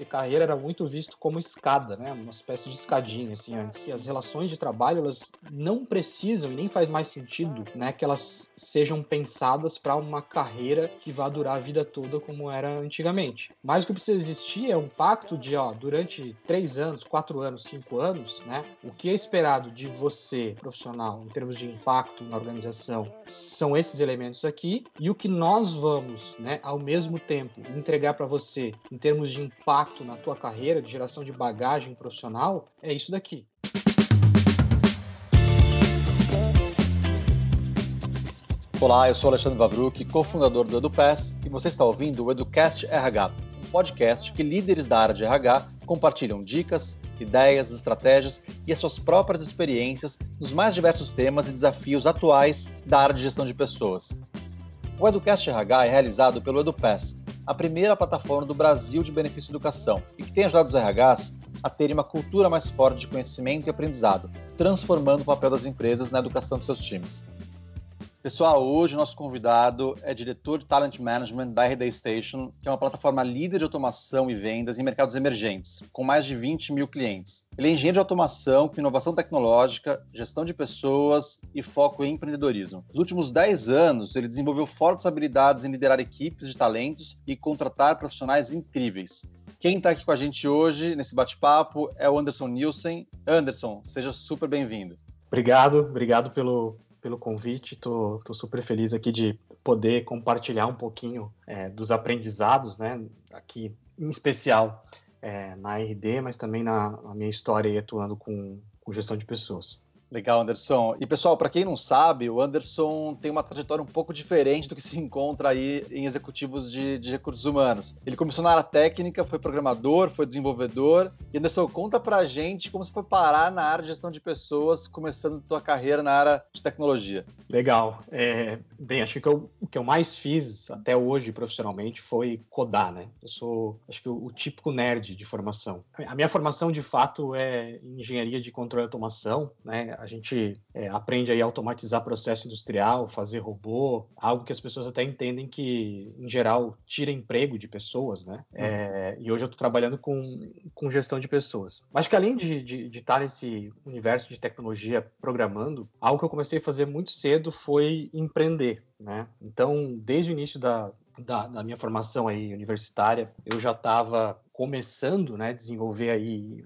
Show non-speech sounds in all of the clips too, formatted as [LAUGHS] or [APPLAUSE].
que carreira era muito visto como escada, né? Uma espécie de escadinha, assim. E as relações de trabalho, elas não precisam e nem faz mais sentido, né? Que elas sejam pensadas para uma carreira que vá durar a vida toda como era antigamente. Mas o que precisa existir é um pacto de, ó, durante três anos, quatro anos, cinco anos, né? O que é esperado de você, profissional, em termos de impacto na organização, são esses elementos aqui. E o que nós vamos, né, ao mesmo tempo, entregar para você em termos de impacto na tua carreira, de geração de bagagem profissional, é isso daqui. Olá, eu sou Alexandre Vavruk, cofundador do EduPass, e você está ouvindo o EduCast RH, um podcast que líderes da área de RH compartilham dicas, ideias, estratégias e as suas próprias experiências nos mais diversos temas e desafios atuais da área de gestão de pessoas. O EduCast RH é realizado pelo EduPass, a primeira plataforma do Brasil de benefício educação e que tem ajudado os RHs a terem uma cultura mais forte de conhecimento e aprendizado, transformando o papel das empresas na educação de seus times. Pessoal, hoje o nosso convidado é diretor de Talent Management da RD Station, que é uma plataforma líder de automação e vendas em mercados emergentes, com mais de 20 mil clientes. Ele é engenheiro de automação com inovação tecnológica, gestão de pessoas e foco em empreendedorismo. Nos últimos 10 anos, ele desenvolveu fortes habilidades em liderar equipes de talentos e contratar profissionais incríveis. Quem está aqui com a gente hoje, nesse bate-papo, é o Anderson Nielsen. Anderson, seja super bem-vindo. Obrigado, obrigado pelo, pelo convite. Tô, tô super feliz aqui de poder compartilhar um pouquinho é, dos aprendizados, né? Aqui, em especial é, na RD, mas também na, na minha história atuando com, com gestão de pessoas. Legal, Anderson. E pessoal, para quem não sabe, o Anderson tem uma trajetória um pouco diferente do que se encontra aí em executivos de, de recursos humanos. Ele começou na área técnica, foi programador, foi desenvolvedor. E Anderson, conta pra gente como você foi parar na área de gestão de pessoas, começando tua carreira na área de tecnologia. Legal. É, bem, acho que eu, o que eu mais fiz até hoje profissionalmente foi codar, né? Eu sou, acho que o, o típico nerd de formação. A minha formação, de fato, é engenharia de controle e automação, né? A gente é, aprende aí a automatizar processo industrial, fazer robô, algo que as pessoas até entendem que, em geral, tira emprego de pessoas, né? Uhum. É, e hoje eu estou trabalhando com, com gestão de pessoas. Mas que além de, de, de estar nesse universo de tecnologia programando, algo que eu comecei a fazer muito cedo foi empreender, né? Então, desde o início da, da, da, minha formação aí universitária, eu já estava começando, né, desenvolver aí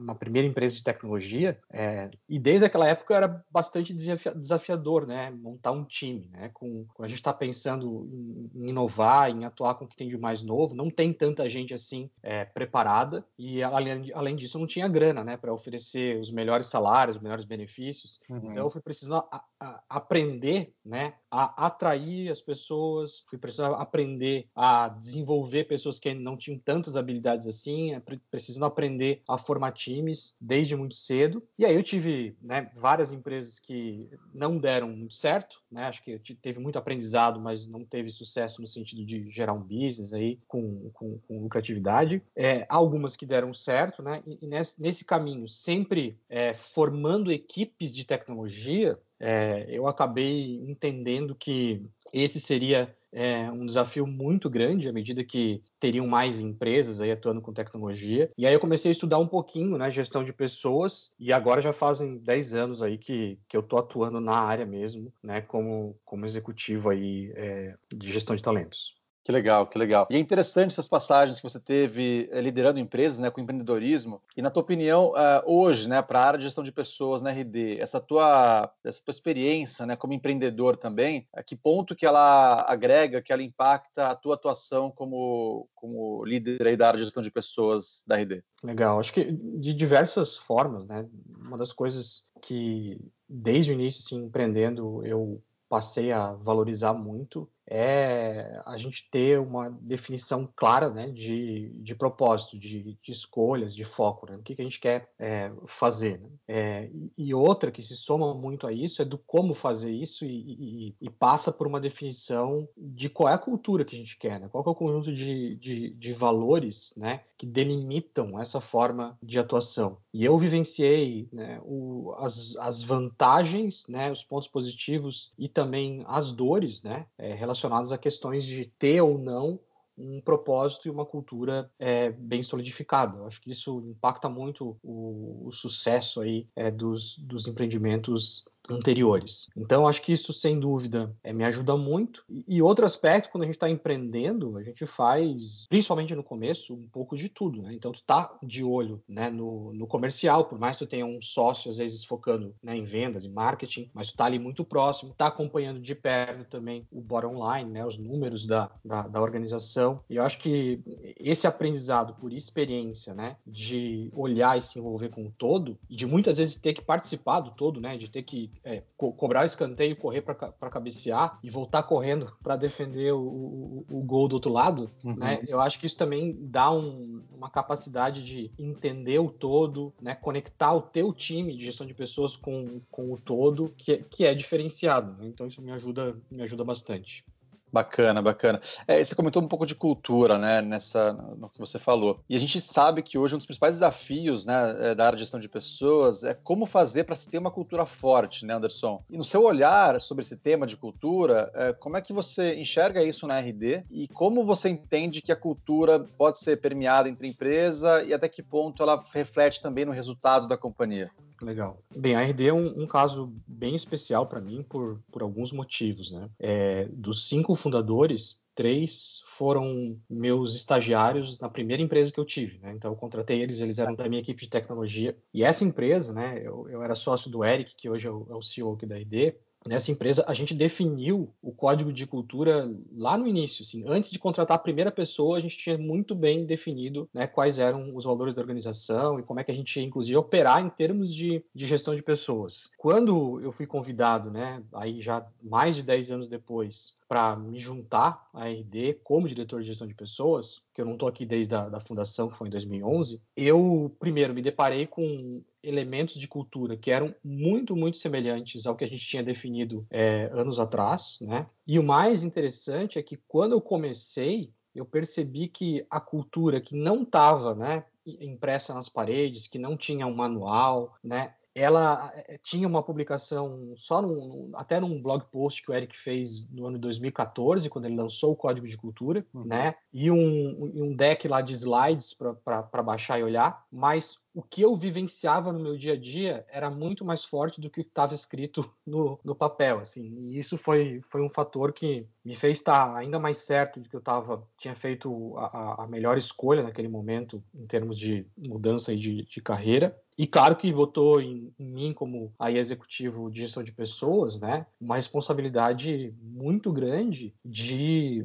uma primeira empresa de tecnologia, é, e desde aquela época era bastante desafiador, né, montar um time, né, com, com a gente está pensando em, em, inovar, em atuar com o que tem de mais novo, não tem tanta gente assim é, preparada, e além, além disso não tinha grana, né, para oferecer os melhores salários, os melhores benefícios, uhum. então eu fui precisando a, a, aprender, né, a atrair as pessoas, fui precisando aprender a desenvolver pessoas que não tinham tantas habilidades assim, é, precisando aprender a formar times desde muito cedo. E aí eu tive né, várias empresas que não deram muito certo, né? Acho que teve muito aprendizado, mas não teve sucesso no sentido de gerar um business aí com, com, com lucratividade. É, algumas que deram certo, né? E, nesse, nesse caminho, sempre é, formando equipes de tecnologia, é, eu acabei entendendo que esse seria é um desafio muito grande à medida que teriam mais empresas aí atuando com tecnologia. E aí eu comecei a estudar um pouquinho, né, gestão de pessoas, e agora já fazem 10 anos aí que, que eu tô atuando na área mesmo, né, como, como executivo aí é, de gestão de talentos. Que legal, que legal. E é interessante essas passagens que você teve eh, liderando empresas, né, com empreendedorismo. E na tua opinião, uh, hoje, né, para a área de gestão de pessoas na RD, essa tua, essa tua experiência, né, como empreendedor também, a que ponto que ela agrega, que ela impacta a tua atuação como, como líder aí da área de gestão de pessoas da RD? Legal. Acho que de diversas formas, né? Uma das coisas que desde o início, assim, empreendendo, eu passei a valorizar muito é a gente ter uma definição clara né, de, de propósito, de, de escolhas, de foco, né, o que, que a gente quer é, fazer. Né? É, e outra que se soma muito a isso é do como fazer isso e, e, e, passa por uma definição de qual é a cultura que a gente quer, né? qual é o conjunto de, de, de valores né, que delimitam essa forma de atuação. E eu vivenciei né, o, as, as vantagens, né, os pontos positivos e também as dores né, relacionadas relacionados a questões de ter ou não um propósito e uma cultura é, bem solidificada. Eu acho que isso impacta muito o, o sucesso aí é, dos, dos empreendimentos anteriores. Então, acho que isso, sem dúvida, é, me ajuda muito. E, outro aspecto, quando a gente está empreendendo, a gente faz, principalmente no começo, um pouco de tudo. Né? Então, tu está de olho né, no, no, comercial, por mais que tu tenha um sócio, às vezes, focando né, em vendas, em marketing, mas tu está ali muito próximo, está acompanhando de perto também o bottom line, né, os números da, da, da, organização. E eu acho que esse aprendizado por experiência, né, de olhar e se envolver com o todo, e de muitas vezes ter que participar do todo, né, de ter que é, co cobrar o escanteio, correr para cabecear e voltar correndo para defender o, o, o, gol do outro lado, uhum. né? Eu acho que isso também dá um, uma capacidade de entender o todo, né? Conectar o teu time de gestão de pessoas com, com o todo, que, que é diferenciado. Né? Então isso me ajuda, me ajuda bastante. Bacana, bacana. É, você comentou um pouco de cultura, né, nessa, no que você falou. E a gente sabe que hoje um dos principais desafios, né, é, da área de gestão de pessoas é como fazer para se ter uma cultura forte, né, Anderson? E no seu olhar sobre esse tema de cultura, é, como é que você enxerga isso na RD e como você entende que a cultura pode ser permeada entre empresa e até que ponto ela reflete também no resultado da companhia? Legal. Bem, a RD é um, um caso bem especial para mim por, por alguns motivos, né? É, dos cinco fundadores, três foram meus estagiários na primeira empresa que eu tive, né? Então eu contratei eles, eles eram da minha equipe de tecnologia. E essa empresa, né? Eu, eu era sócio do Eric, que hoje é o, é o CEO aqui da RD nessa empresa, a gente definiu o código de cultura lá no início. Assim, antes de contratar a primeira pessoa, a gente tinha muito bem definido né, quais eram os valores da organização e como é que a gente ia, inclusive, operar em termos de, de gestão de pessoas. Quando eu fui convidado, né, aí já mais de 10 anos depois, para me juntar à RD como diretor de gestão de pessoas, que eu não estou aqui desde a da fundação, que foi em 2011, eu, primeiro, me deparei com elementos de cultura que eram muito, muito semelhantes ao que a gente tinha definido é, anos atrás, né? E o mais interessante é que quando eu comecei, eu percebi que a cultura que não estava, né, impressa nas paredes, que não tinha um manual, né, ela eh, tinha uma publicação só num, até num blog post que o Eric fez no ano de 2014, quando ele lançou o Código de Cultura, uhum. né? E um, um deck lá de slides para baixar e olhar, mas o que eu vivenciava no meu dia a dia era muito mais forte do que estava escrito no, no papel, assim. E isso foi, foi um fator que me fez estar ainda mais certo de que eu tava, tinha feito a, a melhor escolha naquele momento em termos de mudança de, de carreira. E claro que votou em, em, mim como aí executivo de gestão de pessoas, né? Uma responsabilidade muito grande de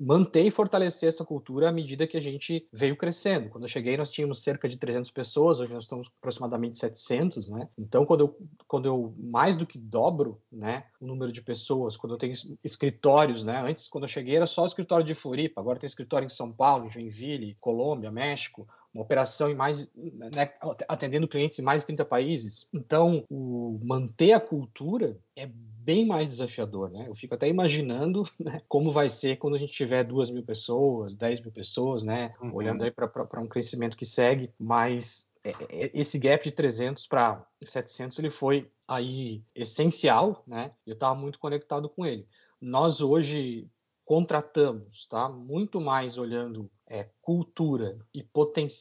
manter e fortalecer essa cultura à medida que a gente veio crescendo. Quando eu cheguei, nós tínhamos cerca de 300 pessoas, hoje nós estamos aproximadamente 700, né? Então, quando eu, quando eu mais do que dobro, né, o número de pessoas, quando eu tenho escritórios, né? Antes, quando eu cheguei, era só o escritório de Floripa, agora tem escritório em São Paulo, em Joinville, Colômbia, México uma operação em mais, né, atendendo clientes em mais de 30 países. Então, o manter a cultura é bem mais desafiador, né? Eu fico até imaginando né, como vai ser quando a gente tiver duas mil pessoas, 10 mil pessoas, né? Uhum. Olhando aí para um crescimento que segue, mas é, é, esse gap de 300 para 700 ele foi aí essencial, né? Eu estava muito conectado com ele. Nós hoje contratamos, tá? Muito mais olhando é, cultura e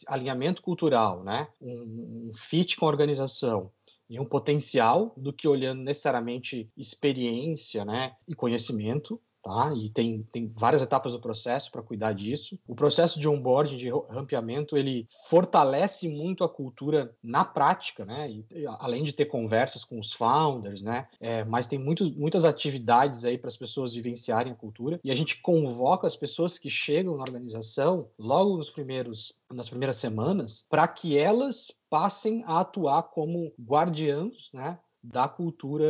alinhamento cultural, né? Um, um fit com a organização e um potencial do que olhando necessariamente experiência, né? E conhecimento. Tá? E tem, tem várias etapas do processo para cuidar disso. O processo de onboarding, de rampeamento, ele fortalece muito a cultura na prática, né? E, além de ter conversas com os founders, né? É, mas tem muitas atividades aí para as pessoas vivenciarem a cultura. E a gente convoca as pessoas que chegam na organização logo nos primeiros, nas primeiras semanas para que elas passem a atuar como guardiãos, né? Da cultura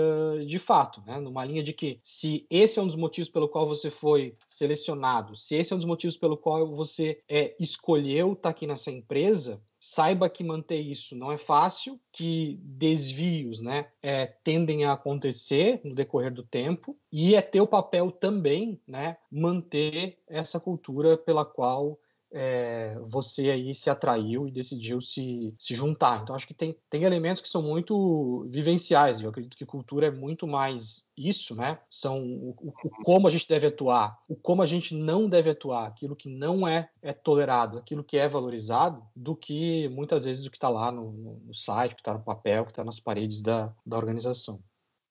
de fato, né? Numa linha de que se esse é um dos motivos pelo qual você foi selecionado, se esse é um dos motivos pelo qual você é, escolheu estar tá aqui nessa empresa, saiba que manter isso não é fácil, que desvios né, é, tendem a acontecer no decorrer do tempo, e é teu papel também né, manter essa cultura pela qual é, você aí se atraiu e decidiu se, se juntar. Então, acho que tem, tem elementos que são muito vivenciais. Eu acredito que cultura é muito mais isso, né? São o, o, o, como a gente deve atuar, o como a gente não deve atuar, aquilo que não é, é tolerado, aquilo que é valorizado, do que muitas vezes o que está lá no, no, no site, que está no papel, que está nas paredes da, da organização.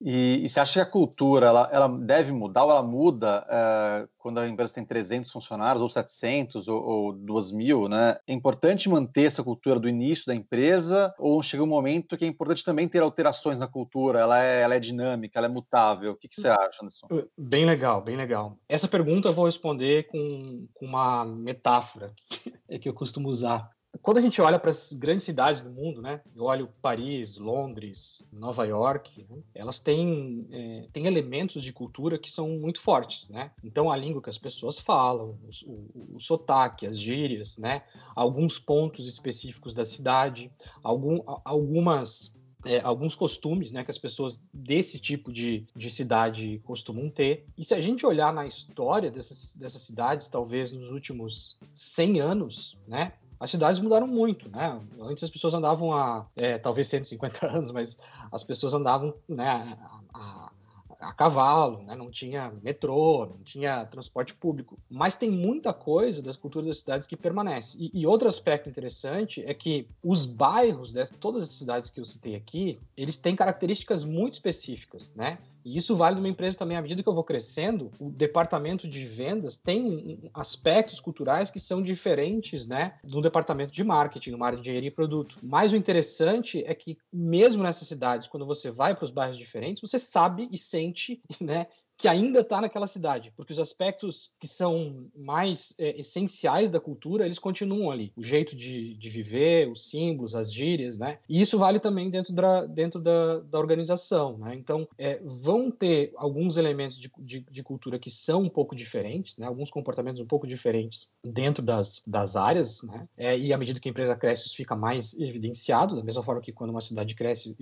E, e, você acha que a cultura ela, ela deve mudar ou ela muda uh, quando a empresa tem 300 funcionários, ou 700, ou, ou 2 mil? Né? É importante manter essa cultura do início da empresa ou chega um momento que é importante também ter alterações na cultura? Ela é, ela é dinâmica, ela é mutável? O que, que você acha, Anderson? Bem legal, bem legal. Essa pergunta eu vou responder com, com uma metáfora [LAUGHS] que eu costumo usar quando a gente olha para as grandes cidades do mundo, né? Eu olho Paris, Londres, Nova York, né? elas têm, é, têm elementos de cultura que são muito fortes, né? Então a língua que as pessoas falam, o, o, o sotaque, as gírias, né? Alguns pontos específicos da cidade, algum, algumas é, alguns costumes né, que as pessoas desse tipo de, de cidade costumam ter. E se a gente olhar na história dessas, dessas cidades, talvez nos últimos 100 anos, né, as cidades mudaram muito, né? Antes as pessoas andavam a, é, talvez 150 [LAUGHS] anos, mas as pessoas andavam, né, a, a, a cavalo, né? Não tinha metrô, não tinha transporte público. Mas tem muita coisa das culturas das cidades que permanece. E, e outro aspecto interessante é que os bairros, de todas as cidades que eu citei aqui, eles têm características muito específicas, né? E isso vale numa empresa também, à medida que eu vou crescendo, o departamento de vendas tem aspectos culturais que são diferentes, né, do departamento de marketing, numa área de engenharia e produto. Mas o interessante é que, mesmo nessas cidades, quando você vai para os bairros diferentes, você sabe e sente, né, que ainda está naquela cidade, porque os aspectos que são mais é, essenciais da cultura, eles continuam ali. O jeito de, de viver, os símbolos, as gírias, né? E isso vale também dentro da, dentro da, da organização, né? Então, é, vão ter alguns elementos de, de, de, cultura que são um pouco diferentes, né? Alguns comportamentos um pouco diferentes dentro das, das áreas, né? É, e à medida que a empresa cresce, isso fica mais evidenciado, da mesma forma que quando uma cidade cresce,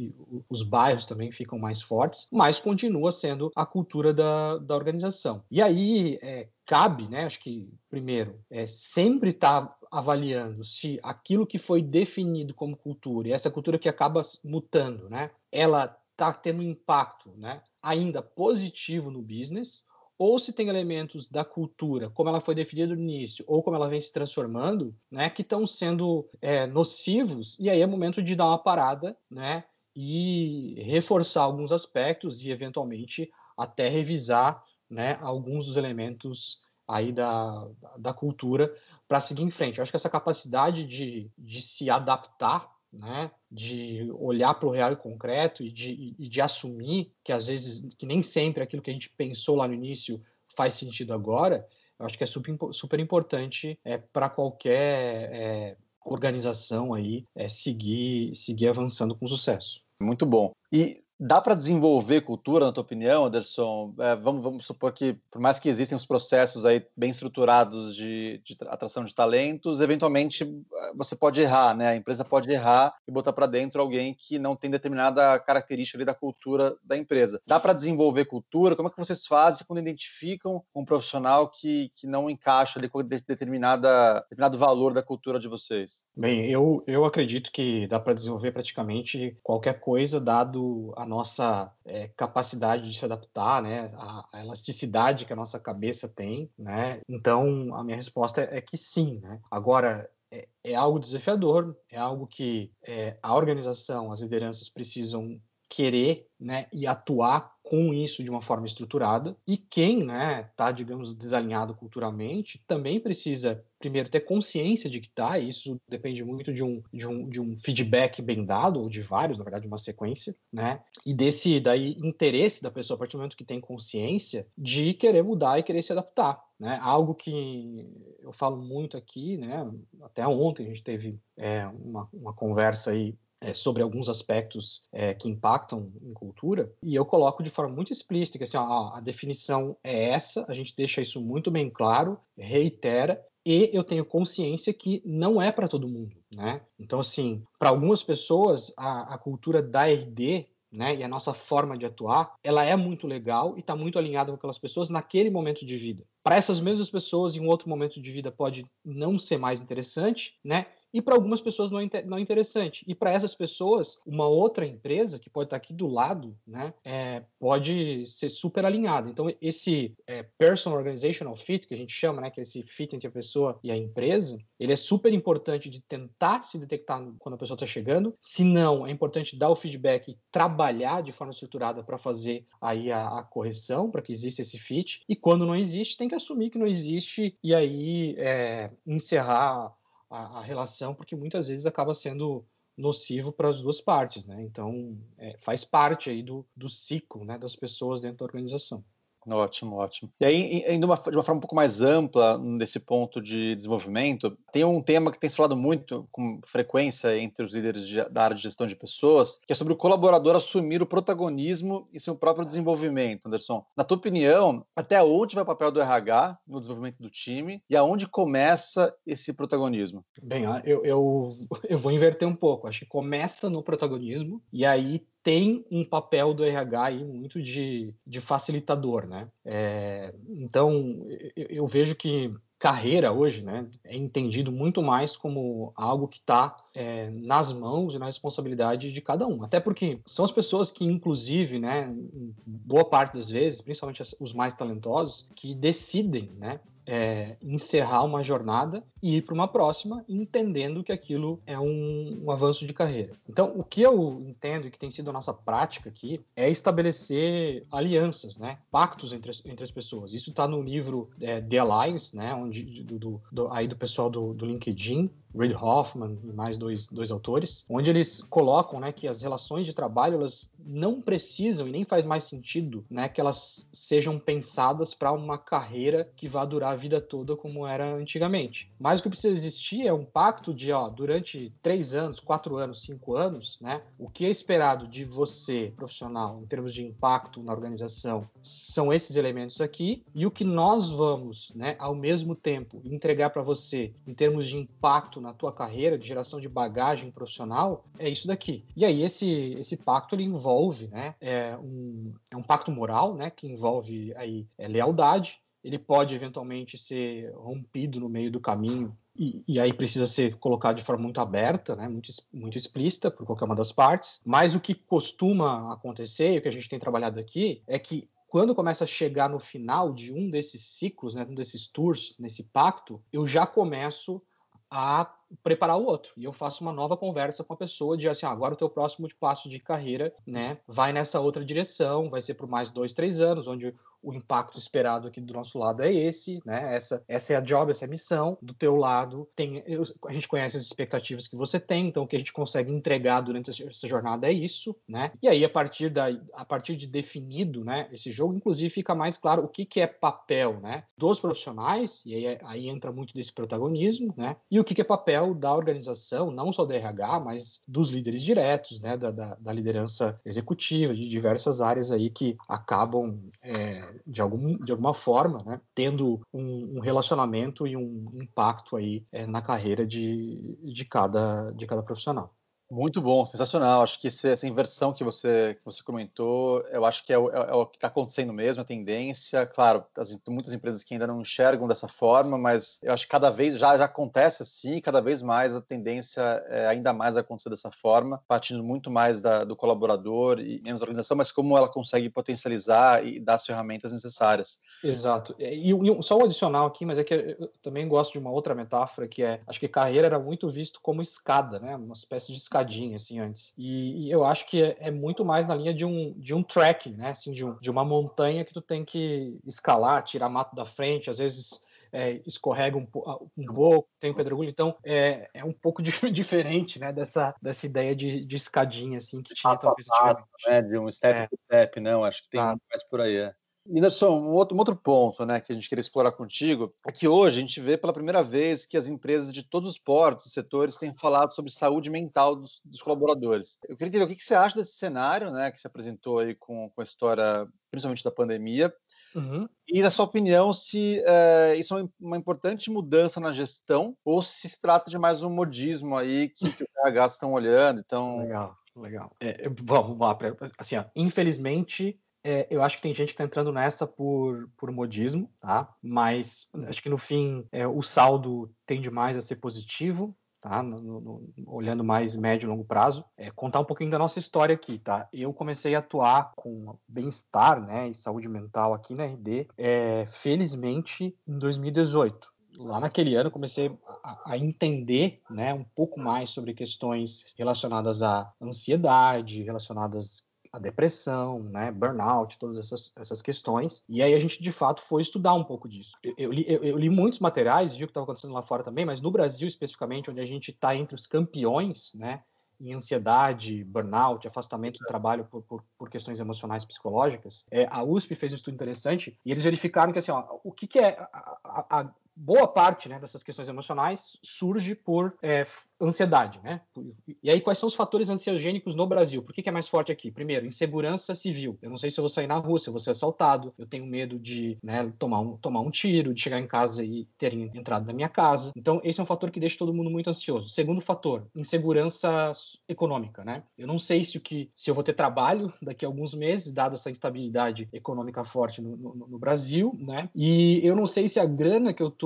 os bairros também ficam mais fortes, mas continua sendo a cultura da da, da organização. E aí é, cabe, né, acho que, primeiro, é, sempre estar tá avaliando se aquilo que foi definido como cultura, e essa cultura que acaba mutando, né, ela está tendo um impacto né, ainda positivo no business, ou se tem elementos da cultura, como ela foi definida no início, ou como ela vem se transformando, né, que estão sendo é, nocivos, e aí é momento de dar uma parada, né, e reforçar alguns aspectos e eventualmente até revisar né, alguns dos elementos aí da, da cultura para seguir em frente. Eu acho que essa capacidade de, de se adaptar, né, de olhar para o real e concreto e de, e de assumir que às vezes, que nem sempre aquilo que a gente pensou lá no início faz sentido agora, eu acho que é super, super importante é, para qualquer é, organização aí é, seguir, seguir avançando com sucesso. Muito bom. E Dá para desenvolver cultura, na tua opinião, Anderson? É, vamos, vamos, supor que, por mais que existem os processos aí bem estruturados de, de, atração de talentos, eventualmente eh, você pode errar, né? A empresa pode errar e botar para dentro alguém que não tem determinada característica ali da cultura da empresa. Dá para desenvolver cultura? Como é que vocês fazem quando identificam um profissional que, que não encaixa ali com determinada, determinado valor da cultura de vocês? Bem, eu, eu acredito que dá para desenvolver praticamente qualquer coisa, dado a a nossa é, capacidade de se adaptar, né, a, a, elasticidade que a nossa cabeça tem, né. Então, a minha resposta é, é que sim, né. Agora, é, é, algo desafiador, é algo que é, a organização, as lideranças precisam querer né, e atuar com isso de uma forma estruturada. E quem está, né, tá, digamos, desalinhado culturalmente também precisa, primeiro, ter consciência de que está. Isso depende muito de um, de, um, de um feedback bem dado, ou de vários, na verdade, uma sequência, né? E desse daí interesse da pessoa, a partir do momento que tem consciência, de querer mudar e querer se adaptar. Né, algo que eu falo muito aqui, né, até ontem a gente teve é, uma, uma conversa aí é, sobre alguns aspectos é, que impactam em cultura, e eu coloco de forma muito explícita que assim, ó, a definição é essa, a gente deixa isso muito bem claro, reitera, e eu tenho consciência que não é para todo mundo, né? Então, assim, para algumas pessoas, a, a cultura da RD né, e a nossa forma de atuar, ela é muito legal e está muito alinhada com aquelas pessoas naquele momento de vida. Para essas mesmas pessoas, em um outro momento de vida, pode não ser mais interessante, né? E para algumas pessoas não é, não é interessante. E para essas pessoas, uma outra empresa que pode estar aqui do lado, né, é, pode ser super alinhada. Então, esse é, personal organizational fit, que a gente chama, né, que é esse fit entre a pessoa e a empresa, ele é super importante de tentar se detectar quando a pessoa está chegando. Se não, é importante dar o feedback e trabalhar de forma estruturada para fazer aí a, a correção, para que exista esse fit. E quando não existe, tem que assumir que não existe e aí é, encerrar a, a relação, porque muitas vezes acaba sendo nocivo para as duas partes, né? Então, é, faz parte aí do, do ciclo né, das pessoas dentro da organização. Ótimo, ótimo. E aí, indo uma, de uma forma um pouco mais ampla nesse ponto de desenvolvimento, tem um tema que tem se falado muito com frequência entre os líderes de, da área de gestão de pessoas, que é sobre o colaborador assumir o protagonismo e seu próprio desenvolvimento, Anderson. Na tua opinião, até onde vai o papel do RH no desenvolvimento do time e aonde começa esse protagonismo? Bem, eu, eu, [LAUGHS] eu vou inverter um pouco. Acho que começa no protagonismo e aí tem um papel do RH aí muito de, de facilitador, né? É, então, eu, eu, vejo que carreira hoje, né, é entendido muito mais como algo que está é, nas mãos e na responsabilidade de cada um. Até porque são as pessoas que, inclusive, né, boa parte das vezes, principalmente os mais talentosos, que decidem, né, é, encerrar uma jornada e ir para uma próxima, entendendo que aquilo é um, um, avanço de carreira. Então, o que eu entendo e que tem sido a nossa prática aqui é estabelecer alianças, né, pactos entre as, entre as pessoas. Isso está no livro é, The Alliance, né, onde do, do, do, aí do pessoal do, do LinkedIn, Reid Hoffman e mais dois, dois autores, onde eles colocam né, que as relações de trabalho elas não precisam e nem faz mais sentido né, que elas sejam pensadas para uma carreira que vá durar a vida toda como era antigamente. Mas o que precisa existir é um pacto de, ó, durante três anos, quatro anos, cinco anos, né, o que é esperado de você, profissional, em termos de impacto na organização, são esses elementos aqui, e o que nós vamos, né, ao mesmo tempo, entregar para você em termos de impacto na tua carreira, de geração de bagagem profissional, é isso daqui. E aí esse, esse pacto ele envolve, né, é um, é um pacto moral, né, que envolve aí é, lealdade, ele pode eventualmente ser rompido no meio do caminho e, e, aí precisa ser colocado de forma muito aberta, né, muito, muito explícita por qualquer uma das partes. Mas o que costuma acontecer, e o que a gente tem trabalhado aqui, é que quando começa a chegar no final de um desses ciclos, né, um desses tours, nesse pacto, eu já começo a preparar o outro. E eu faço uma nova conversa com a pessoa de assim, ah, agora o teu próximo passo de carreira, né, vai nessa outra direção, vai ser por mais dois, três anos, onde o impacto esperado aqui do nosso lado é esse, né? Essa, essa é a job, essa é a missão. Do teu lado, tem, eu, a gente conhece as expectativas que você tem, então o que a gente consegue entregar durante essa jornada é isso, né? E aí, a partir, da, a partir de definido, né, esse jogo, inclusive, fica mais claro o que, que é papel, né? Dos profissionais, e aí, aí entra muito desse protagonismo, né? E o que, que é papel da organização, não só da RH, mas dos líderes diretos, né? Da, da, da liderança executiva, de diversas áreas aí que acabam é, de, algum, de alguma forma, né, tendo um, um, relacionamento e um impacto aí é, na carreira de, de, cada, de cada profissional. Muito bom, sensacional. Acho que esse, essa inversão que você, que você comentou, eu acho que é o, é, é o que está acontecendo mesmo, a tendência. Claro, as, muitas empresas que ainda não enxergam dessa forma, mas eu acho que cada vez já, já acontece assim, cada vez mais a tendência é ainda mais acontecer dessa forma, partindo muito mais da, do colaborador e menos da organização, mas como ela consegue potencializar e dar as ferramentas necessárias. Exato. E, e só um adicional aqui, mas é que eu também gosto de uma outra metáfora, que é, acho que carreira era muito visto como escada, né? Uma espécie de escada escadinha, assim, antes. E, e eu acho que é, é, muito mais na linha de um, de um trekking, né? Assim, de, um, de uma montanha que tu tem que escalar, tirar mato da frente, às vezes é, escorrega um, um pouco, tem o pedregulho, então é, é um pouco [LAUGHS] de, diferente, né, dessa, dessa ideia de, de escadinha, assim, que tinha talvez né, de um step é. step, não, acho que tem ah. mais por aí, é. Anderson, um outro, um outro ponto né, que a gente queria explorar contigo é que hoje a gente vê pela primeira vez que as empresas de todos os portos e setores têm falado sobre saúde mental dos, dos colaboradores. Eu queria entender o que, que, você acha desse cenário né, que se apresentou aí com, com a história, principalmente da pandemia, Uhum. E, na sua opinião, se é, isso é uma importante mudança na gestão ou se se trata de mais um modismo aí que, que os RH estão olhando, então Legal Legal. É, vamos lá. Assim, ó, infelizmente, é, eu acho que tem gente que está entrando nessa por, por modismo, tá? Mas acho que no fim é, o saldo tende mais a ser positivo, tá? No, no, olhando mais médio e longo prazo. É, contar um pouquinho da nossa história aqui, tá? Eu comecei a atuar com bem-estar, né, e saúde mental aqui na RD, é, felizmente em 2018 lá naquele ano comecei a, a, entender né, um pouco mais sobre questões relacionadas à ansiedade, relacionadas a depressão, né, burnout, todas essas, essas questões. E aí a gente, de fato, foi estudar um pouco disso. Eu, eu, li, eu, eu li, muitos materiais, vi o que estava acontecendo lá fora também, mas no Brasil, especificamente, onde a gente está entre os campeões, né, em ansiedade, burnout, afastamento do trabalho por, por, por questões emocionais psicológicas, é, a USP fez um estudo interessante e eles verificaram que assim, ó, o que, que é a, a, a boa parte né, dessas questões emocionais surge por é, ansiedade, né? E aí, quais são os fatores ansiogênicos no Brasil? Por que, que, é mais forte aqui? Primeiro, insegurança civil. Eu não sei se eu vou sair na rua, se eu vou ser assaltado, eu tenho medo de né, tomar, um, tomar um tiro, de chegar em casa e terem entrado na minha casa. Então, esse é um fator que deixa todo mundo muito ansioso. Segundo fator, insegurança econômica, né? Eu não sei se, o que, se eu vou ter trabalho daqui a alguns meses, dado essa instabilidade econômica forte no, no, no Brasil, né? E eu não sei se a grana que eu tô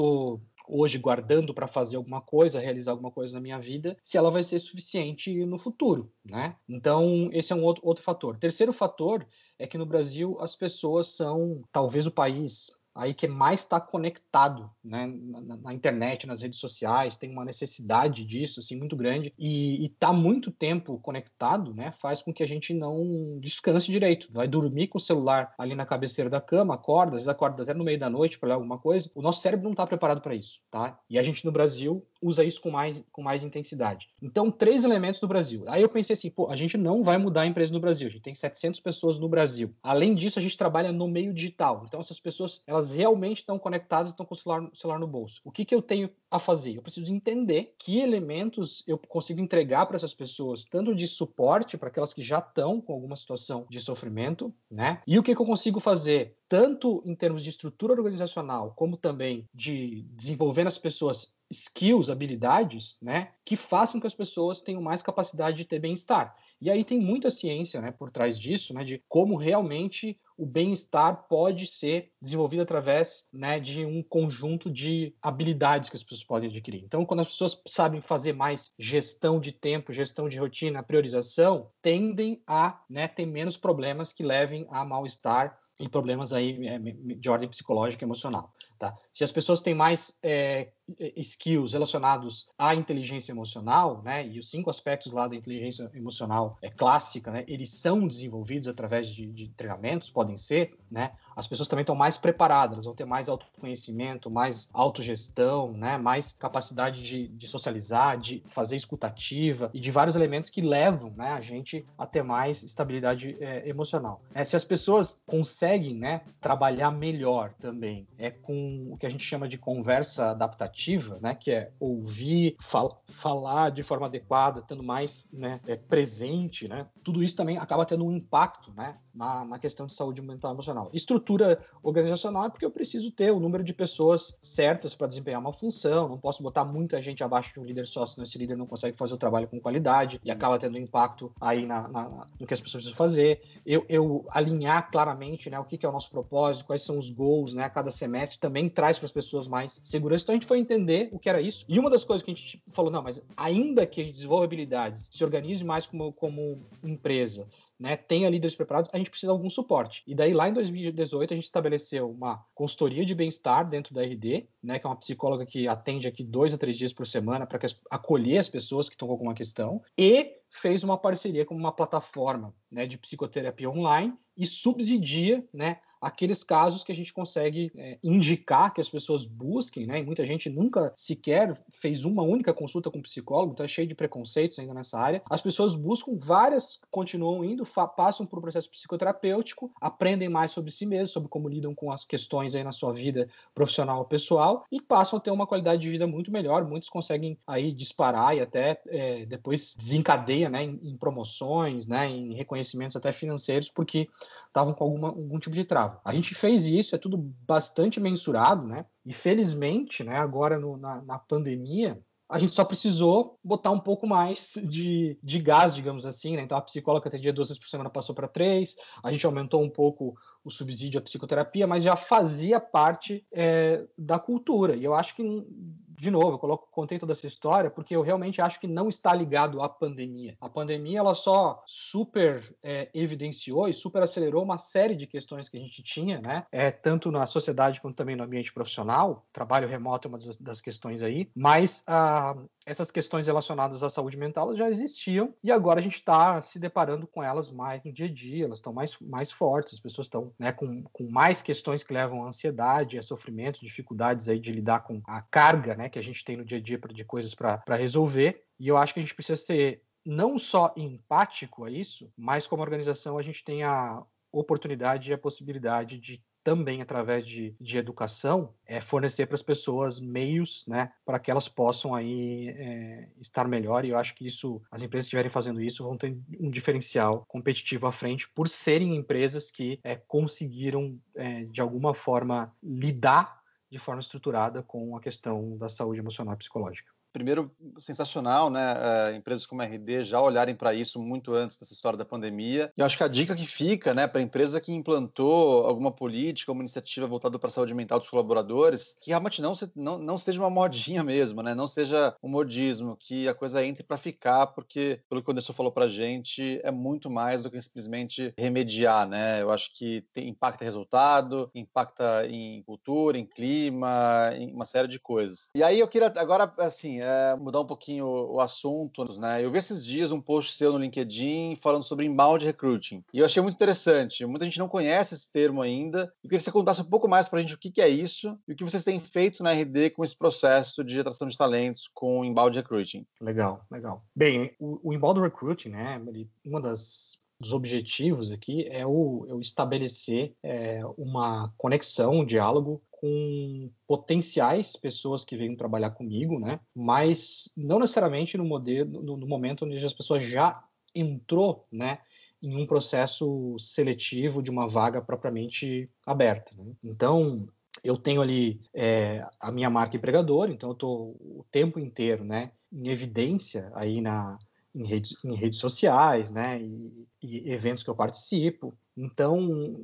hoje guardando para fazer alguma coisa, realizar alguma coisa na minha vida, se ela vai ser suficiente no futuro, né? Então, esse é um outro, outro fator. Terceiro fator é que no Brasil as pessoas são talvez o país aí que mais está conectado né, na, na, internet, nas redes sociais, tem uma necessidade disso assim muito grande e está muito tempo conectado, né, faz com que a gente não descanse direito. Vai dormir com o celular ali na cabeceira da cama, acorda, às vezes acorda até no meio da noite para ler alguma coisa. O nosso cérebro não está preparado para isso, tá? E a gente no Brasil usa isso com mais, com mais intensidade. Então, três elementos do Brasil. Aí eu pensei assim, pô, a gente não vai mudar a empresa no Brasil, a gente tem 700 pessoas no Brasil. Além disso, a gente trabalha no meio digital. Então, essas pessoas, elas realmente estão conectadas e estão com o celular, celular no bolso. O que, que eu tenho a fazer? Eu preciso entender que elementos eu consigo entregar para essas pessoas, tanto de suporte para aquelas que já estão com alguma situação de sofrimento, né? E o que, que eu consigo fazer tanto em termos de estrutura organizacional, como também de desenvolver nas pessoas skills, habilidades, né, que façam que as pessoas tenham mais capacidade de ter bem-estar. E aí tem muita ciência, né, por trás disso, né, de como realmente o bem-estar pode ser desenvolvido através, né, de um conjunto de habilidades que as pessoas podem adquirir. Então, quando as pessoas sabem fazer mais gestão de tempo, gestão de rotina, priorização, tendem a, né, ter menos problemas que levem a mal-estar e problemas aí é, de ordem psicológica e emocional. Tá? Se as pessoas têm mais é, skills relacionados à inteligência emocional, né, e os cinco aspectos lá da inteligência emocional é, clássica, né, eles são desenvolvidos através de, de treinamentos, podem ser, né, as pessoas também estão mais preparadas, vão ter mais autoconhecimento, mais autogestão, né, mais capacidade de, de socializar, de fazer escutativa e de vários elementos que levam né, a gente a ter mais estabilidade é, emocional. É, se as pessoas conseguem né, trabalhar melhor também é com o que a gente chama de conversa adaptativa, né, que é ouvir, fal falar de forma adequada, estando mais né, é, presente, né, tudo isso também acaba tendo um impacto né, na, na questão de saúde mental e emocional. Estrutura organizacional é porque eu preciso ter o número de pessoas certas para desempenhar uma função, não posso botar muita gente abaixo de um líder só, senão esse líder não consegue fazer o trabalho com qualidade e acaba tendo impacto aí na, na no que as pessoas precisam fazer. Eu, eu alinhar claramente né, o que, que, é o nosso propósito, quais são os goals né, a cada semestre, também traz para as pessoas mais segurança. Então a gente foi entender o que era isso. E uma das coisas que a gente falou, não, mas ainda que a gente desenvolva habilidades, se organize mais como, como empresa, né, tenha líderes preparados, a gente precisa de algum suporte. E daí, lá em 2018, a gente estabeleceu uma consultoria de bem-estar dentro da RD, né, que é uma psicóloga que atende aqui dois a três dias por semana para acolher as pessoas que estão com alguma questão, e fez uma parceria com uma plataforma né, de psicoterapia online e subsidia né, aqueles casos que a gente consegue é, indicar que as pessoas busquem, né? E muita gente nunca sequer fez uma única consulta com um psicólogo, então é cheio de preconceitos ainda nessa área. As pessoas buscam, várias continuam indo, passam por um processo psicoterapêutico, aprendem mais sobre si mesmos, sobre como lidam com as questões aí na sua vida profissional ou pessoal e passam a ter uma qualidade de vida muito melhor. Muitos conseguem aí disparar e até é, depois desencadeia, né? Em, em promoções, né? Em reconhecimentos até financeiros, porque estavam com alguma, algum tipo de trava. A gente fez isso, é tudo bastante mensurado, né? E felizmente, né, agora no, na, na pandemia, a gente só precisou botar um pouco mais de, de gás, digamos assim, né? Então a psicóloga atendia duas vezes por semana, passou para três, a gente aumentou um pouco o subsídio à psicoterapia, mas já fazia parte é, da cultura. E eu acho que de novo, eu coloco, contei toda essa história porque eu realmente acho que não está ligado à pandemia. A pandemia ela só super é, evidenciou e super acelerou uma série de questões que a gente tinha, né? É, tanto na sociedade quanto também no ambiente profissional. Trabalho remoto é uma das, das questões aí, mas ah, essas questões relacionadas à saúde mental já existiam e agora a gente está se deparando com elas mais no dia a dia, elas estão mais, mais fortes, as pessoas estão né, com, com mais questões que levam à ansiedade, a sofrimento, dificuldades aí de lidar com a carga né, que a gente tem no dia a dia de coisas para resolver. E eu acho que a gente precisa ser não só empático a isso, mas como organização a gente tem a oportunidade e a possibilidade de também através de, de educação é fornecer para as pessoas meios né para que elas possam aí é, estar melhor. E eu acho que isso as empresas que estiverem fazendo isso vão ter um diferencial competitivo à frente por serem empresas que é, conseguiram é, de alguma forma lidar de forma estruturada com a questão da saúde emocional e psicológica primeiro, sensacional, né? Uh, empresas como a RD já olharem para isso muito antes dessa história da pandemia. E eu acho que a dica que fica, né, para a empresa que implantou alguma política, uma iniciativa voltada para a saúde mental dos colaboradores, que realmente não, se, não, não seja uma modinha mesmo, né? Não seja um modismo, que a coisa entre para ficar, porque, pelo que o Anderson falou para a gente, é muito mais do que simplesmente remediar, né? Eu acho que tem, impacta resultado, impacta em cultura, em clima, em uma série de coisas. E aí eu queria agora, assim, é, mudar um pouquinho o assunto, né? Eu vi esses dias um post seu no LinkedIn falando sobre inbound recruiting. E eu achei muito interessante. Muita gente não conhece esse termo ainda. Eu queria que você contasse um pouco mais para a gente o que, que é isso e o que vocês têm feito na RD com esse processo de atração de talentos com inbound recruiting. Legal, legal. Bem, o, o inbound recruiting, né? Uma das dos objetivos aqui é o, o estabelecer é, uma conexão, um diálogo com potenciais pessoas que venham trabalhar comigo, né? Mas não necessariamente no modelo, no, no momento onde as pessoas já entrou, né? Em um processo seletivo de uma vaga propriamente aberta. Né? Então, eu tenho ali é, a minha marca empregador, então eu estou o tempo inteiro, né? Em evidência aí na, em redes, em redes sociais, né, e, e, eventos que eu participo. Então,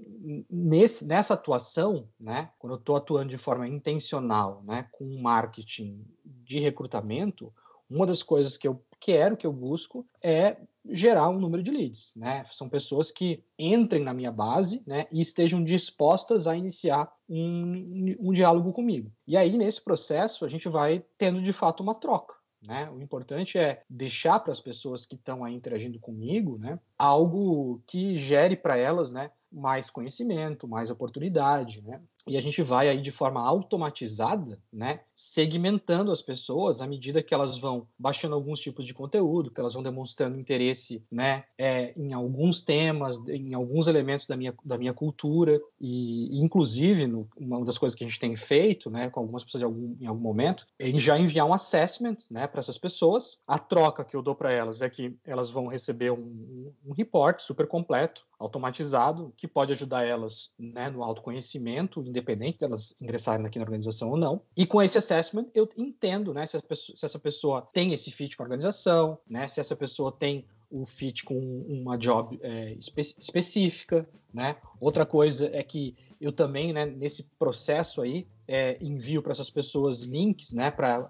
nesse, nessa atuação, né, quando eu estou atuando de forma intencional, né, com marketing de recrutamento, uma das coisas que eu quero, que eu busco, é gerar um número de leads, né? São pessoas que entrem na minha base, né, e estejam dispostas a iniciar um, um diálogo comigo. E aí, nesse processo, a gente vai tendo de fato uma troca. Né? O importante é deixar para as pessoas que estão aí interagindo comigo né, algo que gere para elas né, mais conhecimento, mais oportunidade, né? E a gente vai aí de forma automatizada, né, segmentando as pessoas à medida que elas vão baixando alguns tipos de conteúdo, que elas vão demonstrando interesse, né, é, em alguns temas, em alguns elementos da minha, da minha cultura e, inclusive, no, uma das coisas que a gente tem feito, né, com algumas pessoas em algum, em algum momento, é já enviar um assessment, né, para essas pessoas. A troca que eu dou para elas é que elas vão receber um, um, report super completo automatizado que pode ajudar elas né, no autoconhecimento, independente delas ingressarem aqui na organização ou não. E com esse assessment, eu entendo né, se, pessoa, se essa pessoa tem esse fit com a organização, né, se essa pessoa tem o fit com uma job é, espe específica, né? Outra coisa é que eu também, né, nesse processo aí, é, envio para essas pessoas links, né, para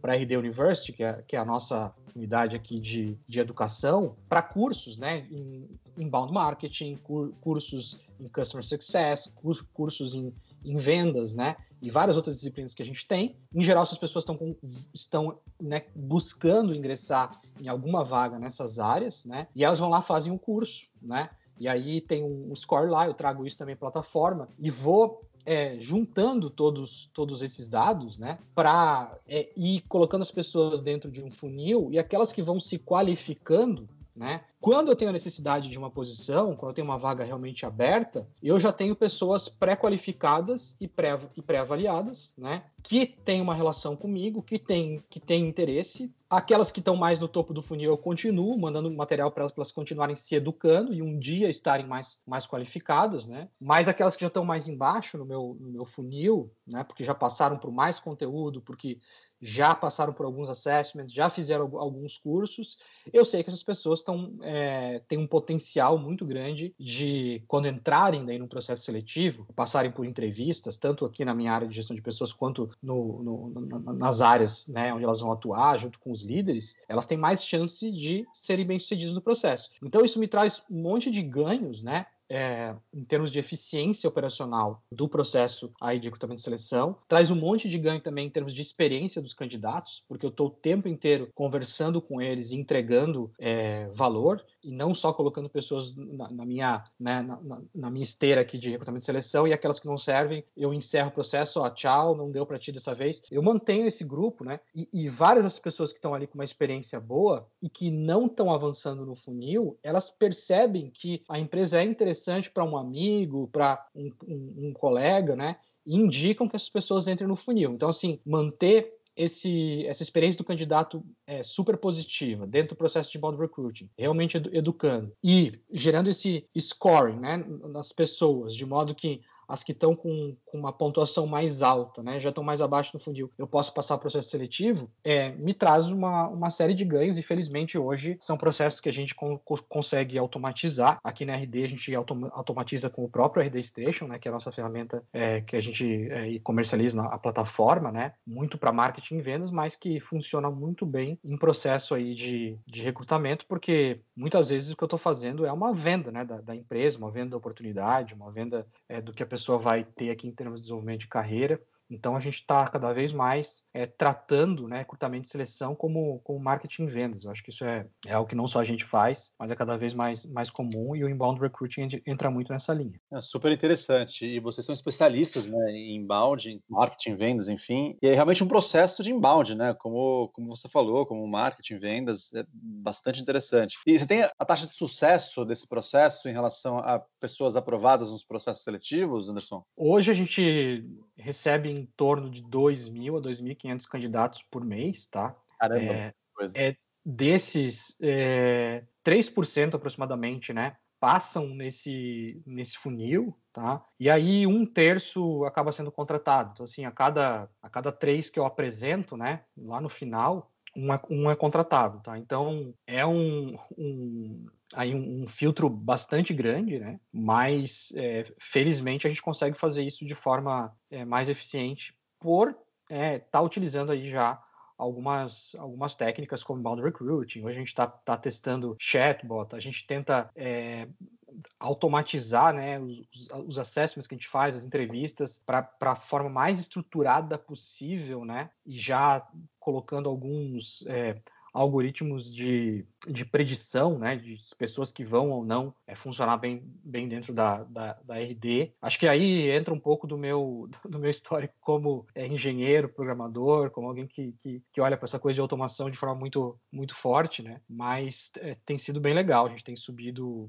para a RD University, que é, que é a nossa unidade aqui de, de educação, para cursos, né, em inbound marketing, cur, cursos em customer success, cur, cursos em, em vendas, né, e várias outras disciplinas que a gente tem. Em geral, essas pessoas estão, com, estão né, buscando ingressar em alguma vaga nessas áreas, né, e elas vão lá fazem um curso, né, e aí tem um score lá, eu trago isso também plataforma e vou é, juntando todos, todos esses dados, né, para é, ir colocando as pessoas dentro de um funil e aquelas que vão se qualificando, né, quando eu tenho a necessidade de uma posição, quando eu tenho uma vaga realmente aberta, eu já tenho pessoas pré-qualificadas e pré-avaliadas, né? Que têm uma relação comigo, que têm que tem interesse. Aquelas que estão mais no topo do funil, eu continuo mandando material para elas continuarem se educando e um dia estarem mais, mais qualificadas, né? Mas aquelas que já estão mais embaixo no meu, no meu funil, né? Porque já passaram por mais conteúdo, porque já passaram por alguns assessments, já fizeram alguns cursos. Eu sei que essas pessoas estão é, têm um potencial muito grande de, quando entrarem daí no processo seletivo, passarem por entrevistas, tanto aqui na minha área de gestão de pessoas quanto no, no, nas áreas né, onde elas vão atuar, junto com os líderes, elas têm mais chance de serem bem-sucedidas no processo. Então, isso me traz um monte de ganhos, né? É, em termos de eficiência operacional do processo aí de recrutamento de seleção, traz um monte de ganho também em termos de experiência dos candidatos, porque eu estou o tempo inteiro conversando com eles e entregando é, valor, e não só colocando pessoas na, na minha, né, na, na, minha esteira aqui de recrutamento de seleção, e aquelas que não servem, eu encerro o processo, ó, tchau, não deu para ti dessa vez. Eu mantenho esse grupo, né, e, e várias das pessoas que estão ali com uma experiência boa e que não estão avançando no funil, elas percebem que a empresa é interessante para um amigo, para um, um, um, colega, né? E indicam que essas pessoas entrem no funil. Então, assim, manter esse, essa experiência do candidato é, super positiva dentro do processo de inbound recruiting, realmente edu educando e gerando esse scoring né, nas pessoas, de modo que as que estão com, com, uma pontuação mais alta, né, já estão mais abaixo no funil, eu posso passar o processo seletivo, é, me traz uma, uma série de ganhos e felizmente hoje são processos que a gente con consegue automatizar. Aqui na RD a gente autom automatiza com o próprio RD Station, né, que é a nossa ferramenta é, que a gente é, comercializa a plataforma, né, muito para marketing e vendas, mas que funciona muito bem em processo aí de, de recrutamento, porque muitas vezes o que eu estou fazendo é uma venda né, da, da, empresa, uma venda da oportunidade, uma venda é, do que a pessoa pessoa vai ter aqui em termos de desenvolvimento de carreira. Então a gente está cada vez mais é, tratando né, curtamento de seleção como, como marketing e vendas. Eu acho que isso é, é algo que não só a gente faz, mas é cada vez mais, mais comum e o inbound recruiting entra muito nessa linha. É super interessante. E vocês são especialistas né, em inbound, em marketing, vendas, enfim. E é realmente um processo de inbound, né? Como, como você falou, como marketing, vendas, é bastante interessante. E você tem a taxa de sucesso desse processo em relação a pessoas aprovadas nos processos seletivos, Anderson? Hoje a gente recebe em torno de 2.000 a 2.500 candidatos por mês, tá? Caramba, é, coisa. é desses é, 3% aproximadamente, né? Passam nesse, nesse funil, tá? E aí um terço acaba sendo contratado. Então, assim, a cada, a cada três que eu apresento, né? Lá no final, um é, um é contratado, tá? Então é um, um aí um, um, filtro bastante grande, né? Mas é, felizmente a gente consegue fazer isso de forma é, mais eficiente por estar é, tá utilizando aí já algumas, algumas técnicas como inbound recruiting. Hoje a gente está tá testando chatbot, a gente tenta é, automatizar né, os, os assessments que a gente faz, as entrevistas, para a forma mais estruturada possível, né? E já colocando alguns é, algoritmos de, de predição, né, de pessoas que vão ou não é, funcionar bem, bem dentro da, da, da, RD. Acho que aí entra um pouco do meu, [LAUGHS] do meu histórico como é, engenheiro, programador, como alguém que, que, que olha para essa coisa de automação de forma muito, muito forte, né, mas é, tem sido bem legal, a gente tem subido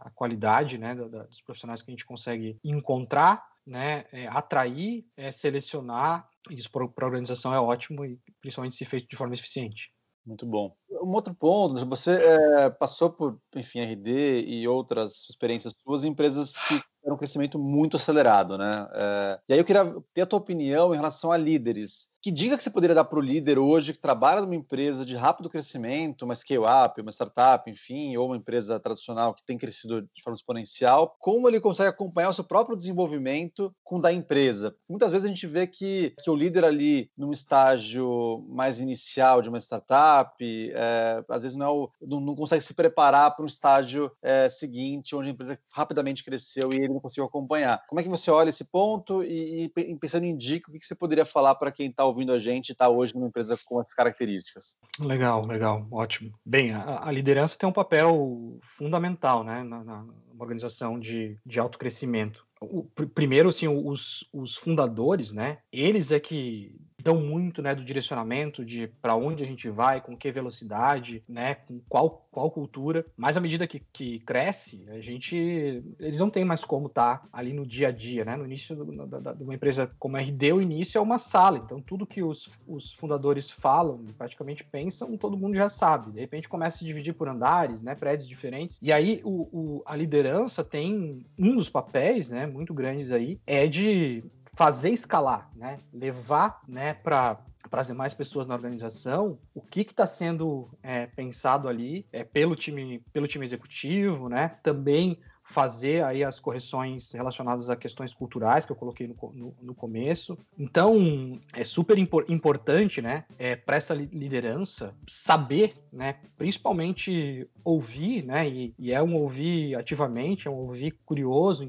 a qualidade né, da, da, dos profissionais que a gente consegue encontrar né, atrair, selecionar, isso para a organização é ótimo e principalmente se feito de forma eficiente. Muito bom. Um outro ponto, você é, passou por, enfim, RD e outras experiências suas em empresas que era um crescimento muito acelerado, né? É, e aí eu queria ter a tua opinião em relação a líderes. Que dica que você poderia dar para o líder hoje que trabalha numa empresa de rápido crescimento, uma scale-up, uma startup, enfim, ou uma empresa tradicional que tem crescido de forma exponencial, como ele consegue acompanhar o seu próprio desenvolvimento com o da empresa? Muitas vezes a gente vê que, que o líder ali, num estágio mais inicial de uma startup, é, às vezes não, é o, não, não, consegue se preparar para um estágio é, seguinte, onde a empresa rapidamente cresceu e ele não conseguiu acompanhar. Como é que você olha esse ponto e, e pensando em dica, o que você poderia falar para quem está ouvindo a gente está hoje numa empresa com essas características? Legal, legal, ótimo. Bem, a, a liderança tem um papel fundamental né, na, na organização de, de alto crescimento. O, primeiro, assim, os, os fundadores, né, eles é que dão muito, né, do direcionamento de para onde a gente vai, com que velocidade, né, com qual, qual cultura. Mas à medida que, que cresce, a gente, eles não têm mais como estar tá ali no dia a dia, né? No início de uma empresa como a RD, o início é uma sala, então tudo que os, os fundadores falam, praticamente pensam, todo mundo já sabe. De repente começa a se dividir por andares, né, prédios diferentes. E aí o, o a liderança tem um dos papéis, né, muito grandes aí, é de fazer escalar, né? Levar, né, para trazer mais pessoas na organização, o que está sendo é, pensado ali é, pelo time pelo time executivo, né? Também fazer aí as correções relacionadas a questões culturais que eu coloquei no, no, no começo. Então, é super impor, importante, né, é, para essa liderança saber, né, principalmente ouvir, né, e, e, é um ouvir ativamente, é um ouvir curioso,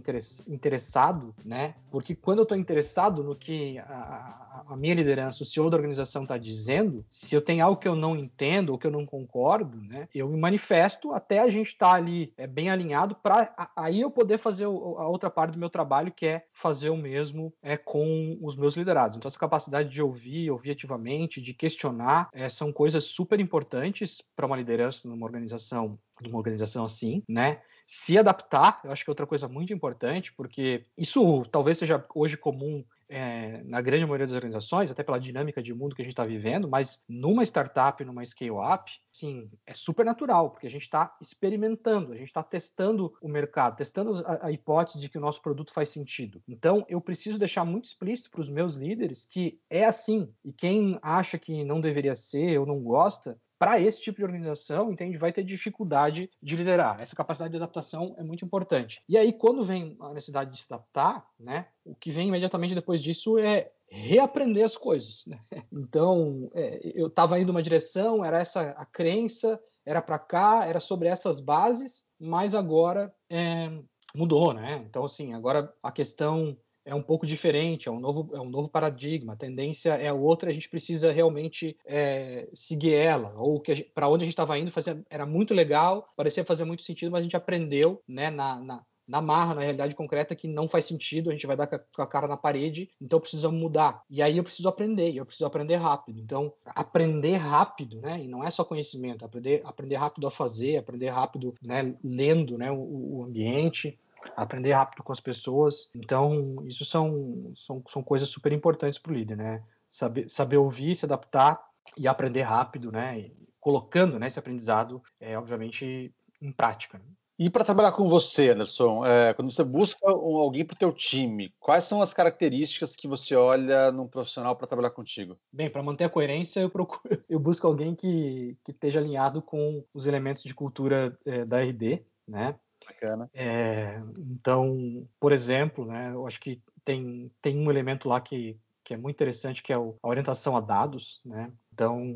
interessado, né, porque quando eu estou interessado no que a, a, minha liderança, o CEO da organização está dizendo, se eu tenho algo que eu não entendo ou que eu não concordo, né, eu me manifesto até a gente estar tá ali é, bem alinhado para aí eu poder fazer a outra parte do meu trabalho, que é fazer o mesmo é, com os meus liderados. Então, essa capacidade de ouvir, ouvir ativamente, de questionar, é, são coisas super importantes para uma liderança numa organização, numa organização assim, né? Se adaptar, eu acho que é outra coisa muito importante, porque isso talvez seja hoje comum é, na grande maioria das organizações, até pela dinâmica de mundo que a gente está vivendo, mas numa startup, numa scale-up, sim, é super natural, porque a gente está experimentando, a gente está testando o mercado, testando a, a, hipótese de que o nosso produto faz sentido. Então, eu preciso deixar muito explícito para os meus líderes que é assim, e quem acha que não deveria ser ou não gosta, para esse tipo de organização, entende, vai ter dificuldade de liderar. Essa capacidade de adaptação é muito importante. E aí, quando vem a necessidade de se adaptar, né, o que vem imediatamente depois disso é reaprender as coisas. Né? [LAUGHS] Então, é, eu estava indo uma direção, era essa a crença, era para cá, era sobre essas bases, mas agora é, mudou, né? Então, assim, agora a questão é um pouco diferente, é um novo, é um novo paradigma, a tendência é outra, a gente precisa realmente é, seguir ela, ou para onde a gente estava indo fazia, era muito legal, parecia fazer muito sentido, mas a gente aprendeu né, na, na, na marra, na realidade concreta, que não faz sentido, a gente vai dar com a cara na parede, então precisamos mudar. E aí eu preciso aprender, eu preciso aprender rápido. Então, aprender rápido, né? E não é só conhecimento, aprender, aprender rápido a fazer, aprender rápido, né? Lendo, né? O, o ambiente, aprender rápido com as pessoas. Então, isso são, são, são coisas super importantes para o líder, né? Saber, saber ouvir, se adaptar e aprender rápido, né? E colocando né, esse aprendizado, é, obviamente, em prática. Né? E para trabalhar com você, Anderson, é, quando você busca alguém para o teu time, quais são as características que você olha num profissional para trabalhar contigo? Bem, para manter a coerência, eu, procuro, [LAUGHS] eu busco alguém que, que esteja alinhado com os elementos de cultura é, da RD, né? Bacana. É, então, por exemplo, né, eu acho que tem, tem um elemento lá que, que é muito interessante, que é o, a orientação a dados. Né? Então,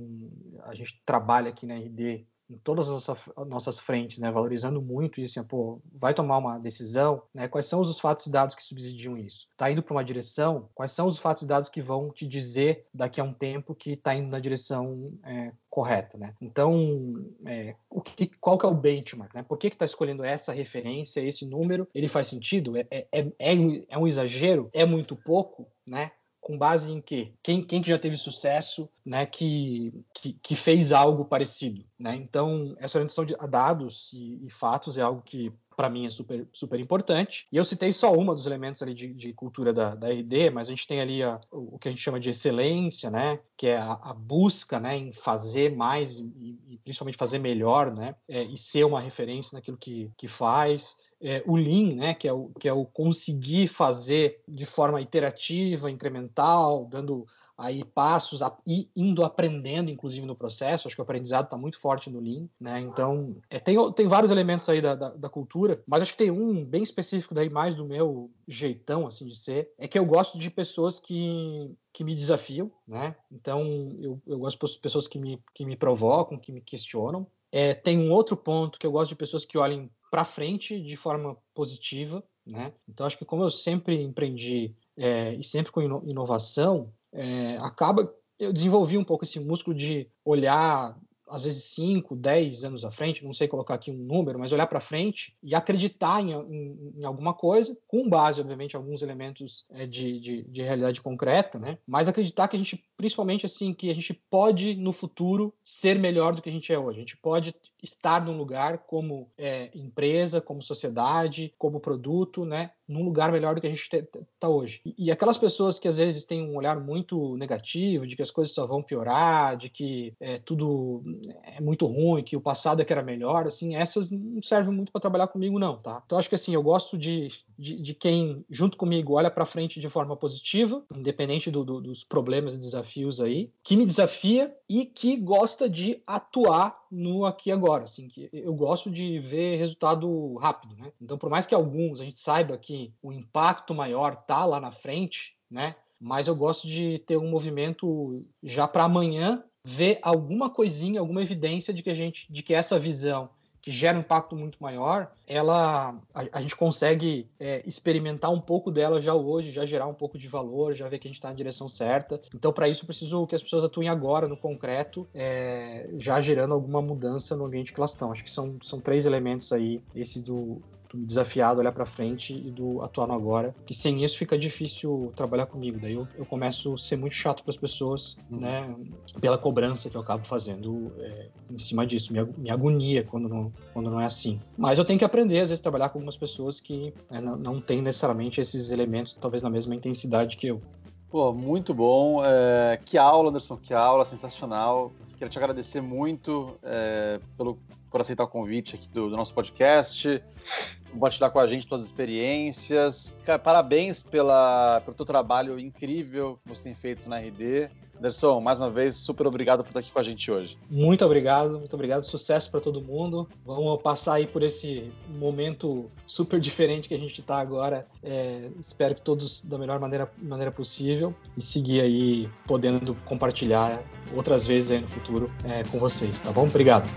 a gente trabalha aqui na RD em todas as nossas frentes, né, valorizando muito isso, assim, pô, vai tomar uma decisão, né, quais são os fatos e dados que subsidiam isso? Está indo para uma direção, quais são os fatos e dados que vão te dizer daqui a um tempo que está indo na direção é, correta, né? Então, é, o que, qual que é o benchmark, né? Por que está escolhendo essa referência, esse número? Ele faz sentido? É, é, é, é um exagero? É muito pouco, né? Com base em quê? Quem, quem que já teve sucesso, né, que, que, que fez algo parecido, né? Então, essa orientação de dados e, e fatos é algo que para mim é super, super importante. E eu citei só uma dos elementos ali de, de cultura da, da RD, mas a gente tem ali a, o que a gente chama de excelência, né? Que é a, a busca, né? Em fazer mais e, e principalmente fazer melhor, né? É, e ser uma referência naquilo que, que faz é, o Lean, né, que é o, que é o conseguir fazer de forma iterativa, incremental, dando aí passos e indo aprendendo, inclusive no processo. Acho que o aprendizado está muito forte no Lean, né? Então é, tem, tem vários elementos aí da, da, da, cultura, mas acho que tem um bem específico daí mais do meu jeitão assim de ser, é que eu gosto de pessoas que que me desafiam, né? Então eu, eu gosto de pessoas que me, que me provocam, que me questionam. É, tem um outro ponto que eu gosto de pessoas que olhem para frente de forma positiva, né? Então acho que como eu sempre empreendi é, e sempre com inovação, é, acaba eu desenvolvi um pouco esse músculo de olhar às vezes 5, 10 anos à frente, não sei colocar aqui um número, mas olhar para frente e acreditar em, em, em, alguma coisa, com base, obviamente, em alguns elementos é, de, de, de, realidade concreta, né? Mas acreditar que a gente, principalmente assim, que a gente pode no futuro ser melhor do que a gente é hoje. A gente pode estar num lugar como é, empresa, como sociedade, como produto, né? Num lugar melhor do que a gente está hoje. E, e, aquelas pessoas que às vezes têm um olhar muito negativo, de que as coisas só vão piorar, de que é, tudo é muito ruim, que o passado é que era melhor, assim, essas não servem muito para trabalhar comigo, não, tá? Então acho que assim, eu gosto de, de, de quem, junto comigo, olha para frente de forma positiva, independente do, do, dos problemas e desafios aí, que me desafia e que gosta de atuar no aqui e agora, assim, que eu gosto de ver resultado rápido, né? Então, por mais que alguns a gente saiba que o impacto maior tá lá na frente, né? Mas eu gosto de ter um movimento já para amanhã ver alguma coisinha, alguma evidência de que a gente, de que essa visão que gera um impacto muito maior, ela a, a gente consegue é, experimentar um pouco dela já hoje, já gerar um pouco de valor, já ver que a gente está na direção certa. Então, para isso, eu preciso que as pessoas atuem agora, no concreto, é, já gerando alguma mudança no ambiente que elas estão. Acho que são, são três elementos aí, esse do, do desafiado olhar para frente e do atuar no agora, que sem isso fica difícil trabalhar comigo. Daí eu, eu começo a ser muito chato para as pessoas, uhum. né, pela cobrança que eu acabo fazendo é, em cima disso, me, me agonia quando não, quando não é assim. Mas eu tenho que aprender, às vezes, trabalhar com algumas pessoas que é, não, não têm necessariamente esses elementos, talvez na mesma intensidade que eu. Pô, muito bom. É, que aula, Anderson, que aula, sensacional. Quero te agradecer muito é, pelo, por aceitar o convite aqui do, do nosso podcast compartilhar com a gente suas experiências. Cara, parabéns pela, pelo teu trabalho incrível que você tem feito na RD. Anderson, mais uma vez, super obrigado por estar aqui com a gente hoje. Muito obrigado, muito obrigado. Sucesso para todo mundo. Vamos passar aí por esse momento super diferente que a gente está agora. É, espero que todos da melhor maneira, maneira possível e seguir aí podendo compartilhar outras vezes aí no futuro é, com vocês, tá bom? Obrigado.